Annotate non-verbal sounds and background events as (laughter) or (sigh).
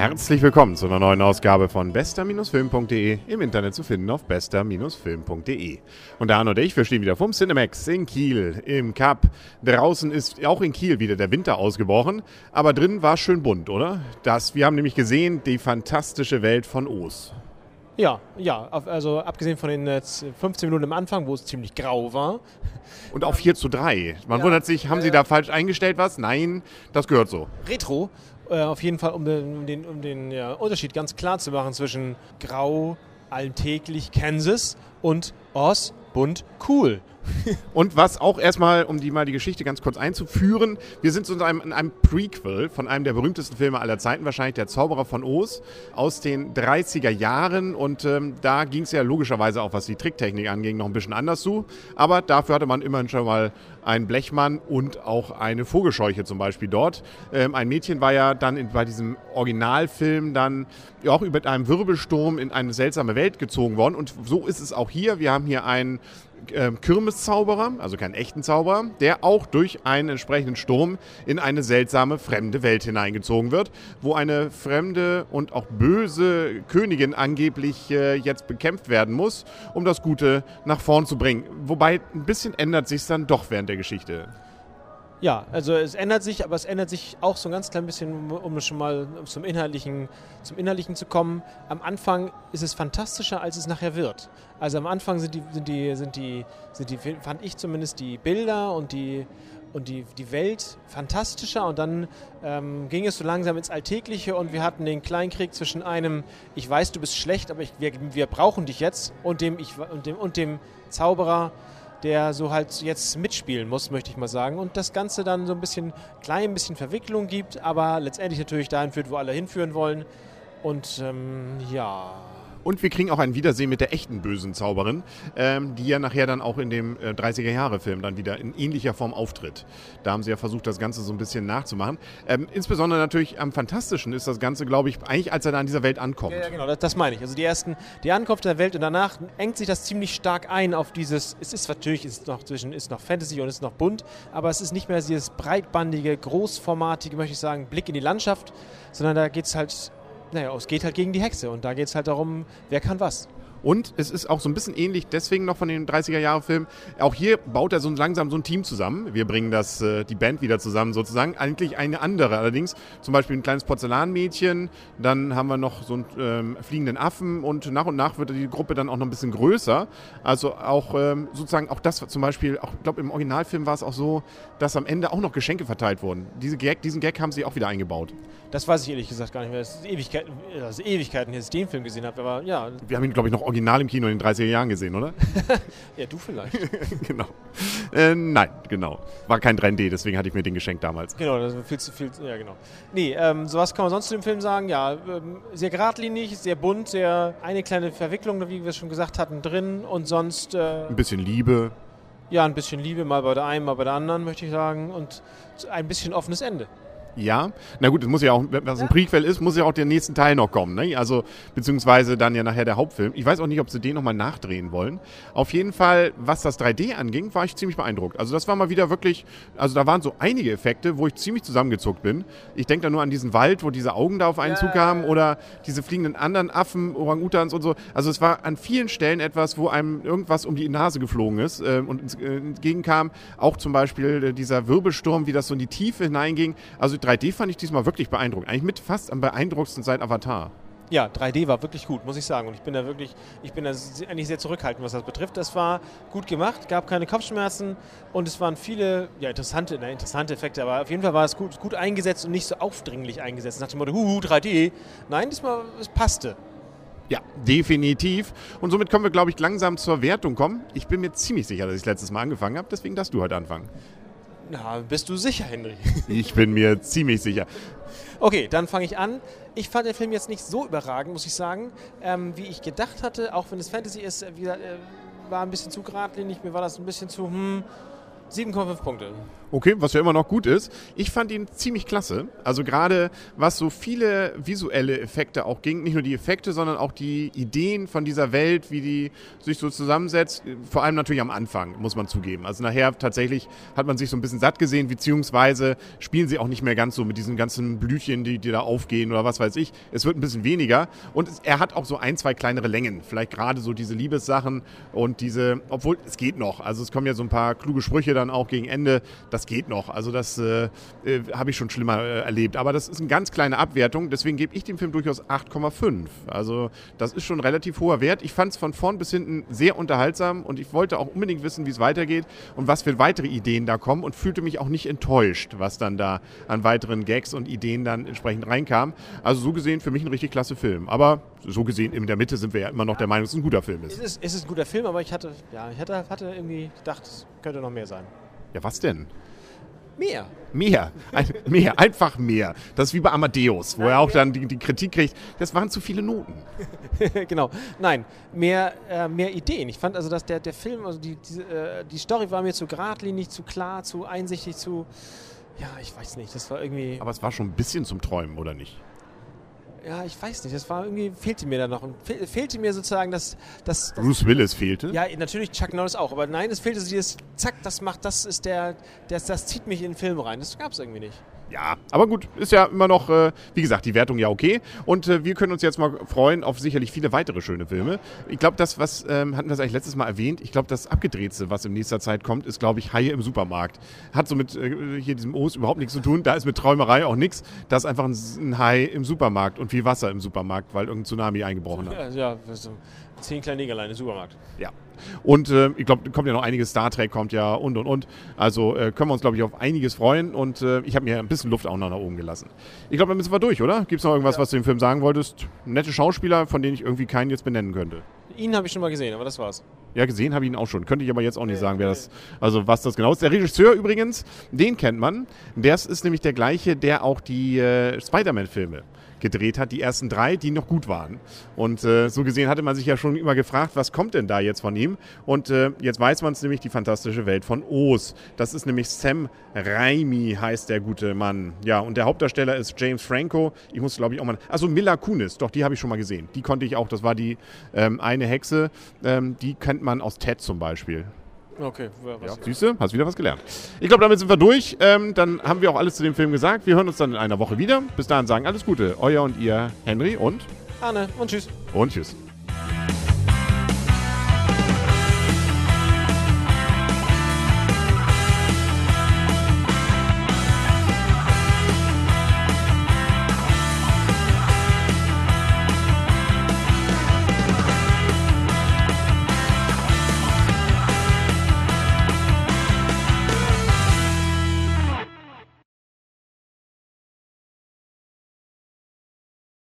Herzlich willkommen zu einer neuen Ausgabe von bester-film.de, im Internet zu finden auf bester-film.de. Und der Arno und ich, wir stehen wieder vom Cinemax in Kiel im Cup. Draußen ist auch in Kiel wieder der Winter ausgebrochen, aber drinnen war es schön bunt, oder? Das, wir haben nämlich gesehen, die fantastische Welt von Oos. Ja, ja, also abgesehen von den 15 Minuten am Anfang, wo es ziemlich grau war. Und auch 4 zu 3. Man ja, wundert sich, haben äh, Sie da falsch eingestellt was? Nein, das gehört so. Retro. Äh, auf jeden Fall, um den, um den, um den ja, Unterschied ganz klar zu machen zwischen grau, alltäglich Kansas und Oz, bunt, cool. (laughs) Und was auch erstmal, um die mal die Geschichte ganz kurz einzuführen, wir sind in einem, in einem, Prequel von einem der berühmtesten Filme aller Zeiten, wahrscheinlich der Zauberer von Oz, aus den 30er Jahren. Und ähm, da ging es ja logischerweise auch, was die Tricktechnik anging, noch ein bisschen anders zu. Aber dafür hatte man immerhin schon mal einen Blechmann und auch eine Vogelscheuche zum Beispiel dort. Ähm, ein Mädchen war ja dann in, bei diesem Originalfilm dann ja, auch über einem Wirbelsturm in eine seltsame Welt gezogen worden. Und so ist es auch hier. Wir haben hier einen äh, Kirmeszauberer, also keinen echten Zauberer, der auch durch einen entsprechenden Sturm in eine seltsame fremde Welt hineingezogen wird, wo eine fremde und auch böse Königin angeblich äh, jetzt bekämpft werden muss, um das Gute nach vorn zu bringen. Wobei ein bisschen ändert sich dann doch während der Geschichte. Ja, also es ändert sich, aber es ändert sich auch so ein ganz klein bisschen, um schon mal zum Inhaltlichen, zum Inhaltlichen zu kommen. Am Anfang ist es fantastischer, als es nachher wird. Also am Anfang sind die, sind die, sind die, sind die fand ich zumindest die Bilder und die, und die, die Welt fantastischer und dann ähm, ging es so langsam ins Alltägliche und wir hatten den Kleinkrieg zwischen einem, ich weiß, du bist schlecht, aber ich, wir, wir brauchen dich jetzt und dem, ich, und dem, und dem Zauberer, der so halt jetzt mitspielen muss, möchte ich mal sagen. Und das Ganze dann so ein bisschen klein, ein bisschen Verwicklung gibt, aber letztendlich natürlich dahin führt, wo alle hinführen wollen. Und ähm, ja, und wir kriegen auch ein Wiedersehen mit der echten bösen Zauberin, ähm, die ja nachher dann auch in dem äh, 30er-Jahre-Film dann wieder in ähnlicher Form auftritt. Da haben sie ja versucht, das Ganze so ein bisschen nachzumachen. Ähm, insbesondere natürlich am fantastischen ist das Ganze, glaube ich, eigentlich als er da an dieser Welt ankommt. Ja, ja genau, das, das, meine ich. Also die ersten, die Ankunft der Welt und danach engt sich das ziemlich stark ein auf dieses, es ist natürlich, ist noch zwischen, ist noch Fantasy und ist noch bunt, aber es ist nicht mehr dieses breitbandige, großformatige, möchte ich sagen, Blick in die Landschaft, sondern da geht es halt naja, es geht halt gegen die Hexe und da geht es halt darum, wer kann was. Und es ist auch so ein bisschen ähnlich, deswegen noch von den 30er-Jahre-Filmen. Auch hier baut er so langsam so ein Team zusammen. Wir bringen das, äh, die Band wieder zusammen sozusagen. Eigentlich eine andere allerdings. Zum Beispiel ein kleines Porzellanmädchen. Dann haben wir noch so einen ähm, fliegenden Affen. Und nach und nach wird die Gruppe dann auch noch ein bisschen größer. Also auch ähm, sozusagen, auch das zum Beispiel, auch, ich glaube im Originalfilm war es auch so, dass am Ende auch noch Geschenke verteilt wurden. Diese Gag, diesen Gag haben sie auch wieder eingebaut. Das weiß ich ehrlich gesagt gar nicht mehr. Das ist Ewigkeiten, also Ewigkeiten, dass ich den Film gesehen habe. Aber ja. Wir haben ihn, glaube ich, noch original im Kino in den 30er Jahren gesehen, oder? (laughs) ja, du vielleicht. (laughs) genau. Äh, nein, genau. War kein 3D, deswegen hatte ich mir den geschenkt damals. Genau, das war viel zu viel. Ja, genau. Nee, ähm, sowas kann man sonst zu dem Film sagen. Ja, ähm, sehr geradlinig, sehr bunt, sehr eine kleine Verwicklung, wie wir es schon gesagt hatten, drin und sonst. Äh, ein bisschen Liebe. Ja, ein bisschen Liebe, mal bei der einen, mal bei der anderen, möchte ich sagen. Und ein bisschen offenes Ende. Ja, na gut, es muss ja auch, wenn das ein Prequel ist, muss ja auch der nächste Teil noch kommen, ne? Also, beziehungsweise dann ja nachher der Hauptfilm. Ich weiß auch nicht, ob sie den nochmal nachdrehen wollen. Auf jeden Fall, was das 3D anging, war ich ziemlich beeindruckt. Also, das war mal wieder wirklich, also da waren so einige Effekte, wo ich ziemlich zusammengezuckt bin. Ich denke da nur an diesen Wald, wo diese Augen da auf einen ja. zukamen oder diese fliegenden anderen Affen, Orang-Utans und so. Also, es war an vielen Stellen etwas, wo einem irgendwas um die Nase geflogen ist äh, und äh, entgegenkam. Auch zum Beispiel äh, dieser Wirbelsturm, wie das so in die Tiefe hineinging. Also, 3D fand ich diesmal wirklich beeindruckend. Eigentlich mit fast am beeindruckendsten seit Avatar. Ja, 3D war wirklich gut, muss ich sagen. Und ich bin da wirklich, ich bin da eigentlich sehr zurückhaltend, was das betrifft. Das war gut gemacht, gab keine Kopfschmerzen und es waren viele, ja, interessante, na, interessante Effekte, aber auf jeden Fall war es gut, gut eingesetzt und nicht so aufdringlich eingesetzt. Nach dem Motto, huhu, 3D. Nein, diesmal, es passte. Ja, definitiv. Und somit können wir, glaube ich, langsam zur Wertung kommen. Ich bin mir ziemlich sicher, dass ich letztes Mal angefangen habe, deswegen darfst du heute anfangen. Na, bist du sicher, Henry? (laughs) ich bin mir ziemlich sicher. Okay, dann fange ich an. Ich fand den Film jetzt nicht so überragend, muss ich sagen, ähm, wie ich gedacht hatte. Auch wenn es Fantasy ist, wie, äh, war ein bisschen zu geradlinig. Mir war das ein bisschen zu, hm, 7,5 Punkte. Okay, was ja immer noch gut ist. Ich fand ihn ziemlich klasse. Also gerade was so viele visuelle Effekte auch ging, nicht nur die Effekte, sondern auch die Ideen von dieser Welt, wie die sich so zusammensetzt. Vor allem natürlich am Anfang, muss man zugeben. Also nachher tatsächlich hat man sich so ein bisschen satt gesehen, beziehungsweise spielen sie auch nicht mehr ganz so mit diesen ganzen Blütchen, die, die da aufgehen oder was weiß ich. Es wird ein bisschen weniger. Und er hat auch so ein, zwei kleinere Längen. Vielleicht gerade so diese Liebessachen und diese, obwohl es geht noch. Also es kommen ja so ein paar kluge Sprüche dann auch gegen Ende. Das geht noch. Also das äh, äh, habe ich schon schlimmer äh, erlebt. Aber das ist eine ganz kleine Abwertung. Deswegen gebe ich dem Film durchaus 8,5. Also das ist schon ein relativ hoher Wert. Ich fand es von vorn bis hinten sehr unterhaltsam und ich wollte auch unbedingt wissen, wie es weitergeht und was für weitere Ideen da kommen und fühlte mich auch nicht enttäuscht, was dann da an weiteren Gags und Ideen dann entsprechend reinkam. Also so gesehen für mich ein richtig klasse Film. Aber so gesehen in der Mitte sind wir ja immer noch der Meinung, dass es ein guter Film ist. Es ist, es ist ein guter Film, aber ich hatte, ja, ich hatte, hatte irgendwie gedacht, es könnte noch mehr sein. Ja, was denn? Mehr. Mehr. Ein, mehr. Einfach mehr. Das ist wie bei Amadeus, wo Nein, er auch dann die, die, Kritik kriegt. Das waren zu viele Noten. (laughs) genau. Nein, mehr, äh, mehr Ideen. Ich fand also, dass der, der Film, also die, die, äh, die Story war mir zu geradlinig, zu klar, zu einsichtig, zu. Ja, ich weiß nicht. Das war irgendwie. Aber es war schon ein bisschen zum Träumen, oder nicht? Ja, ich weiß nicht, das war irgendwie, fehlte mir da noch. Fehl, fehlte mir sozusagen das, das, das. Bruce Willis fehlte? Ja, natürlich Chuck Norris auch, aber nein, es fehlte so dieses, zack, das macht, das ist der, das, das zieht mich in den Film rein. Das gab es irgendwie nicht. Ja, aber gut, ist ja immer noch, äh, wie gesagt, die Wertung ja okay. Und äh, wir können uns jetzt mal freuen auf sicherlich viele weitere schöne Filme. Ich glaube, das, was, ähm, hatten wir das eigentlich letztes Mal erwähnt, ich glaube, das Abgedrehtste, was in nächster Zeit kommt, ist, glaube ich, Haie im Supermarkt. Hat so mit äh, hier diesem O's überhaupt nichts zu tun. Da ist mit Träumerei auch nichts. Da ist einfach ein, ein Hai im Supermarkt und viel Wasser im Supermarkt, weil irgendein Tsunami eingebrochen hat. Ja, ja zehn kleine Negerlein im Supermarkt. Ja. Und äh, ich glaube, kommt ja noch einiges, Star Trek kommt ja und und und. Also äh, können wir uns, glaube ich, auf einiges freuen und äh, ich habe mir ein bisschen Luft auch noch nach oben gelassen. Ich glaube, dann sind wir durch, oder? Gibt es noch irgendwas, ja. was du dem Film sagen wolltest? Nette Schauspieler, von denen ich irgendwie keinen jetzt benennen könnte. Ihn habe ich schon mal gesehen, aber das war's. Ja, gesehen habe ich ihn auch schon. Könnte ich aber jetzt auch nicht sagen, wer das, also was das genau ist. Der Regisseur übrigens, den kennt man. Der ist nämlich der gleiche, der auch die äh, Spider-Man-Filme gedreht hat, die ersten drei, die noch gut waren. Und äh, so gesehen hatte man sich ja schon immer gefragt, was kommt denn da jetzt von ihm? Und äh, jetzt weiß man es nämlich, die fantastische Welt von Oz. Das ist nämlich Sam Raimi, heißt der gute Mann. Ja, und der Hauptdarsteller ist James Franco. Ich muss, glaube ich, auch mal. Also Mila Kunis, doch, die habe ich schon mal gesehen. Die konnte ich auch, das war die ähm, eine Hexe. Ähm, die kennt man aus Ted zum Beispiel. Okay, ja, du, hast wieder was gelernt. Ich glaube, damit sind wir durch. Ähm, dann haben wir auch alles zu dem Film gesagt. Wir hören uns dann in einer Woche wieder. Bis dahin sagen alles Gute. Euer und ihr, Henry und Arne und tschüss. Und tschüss.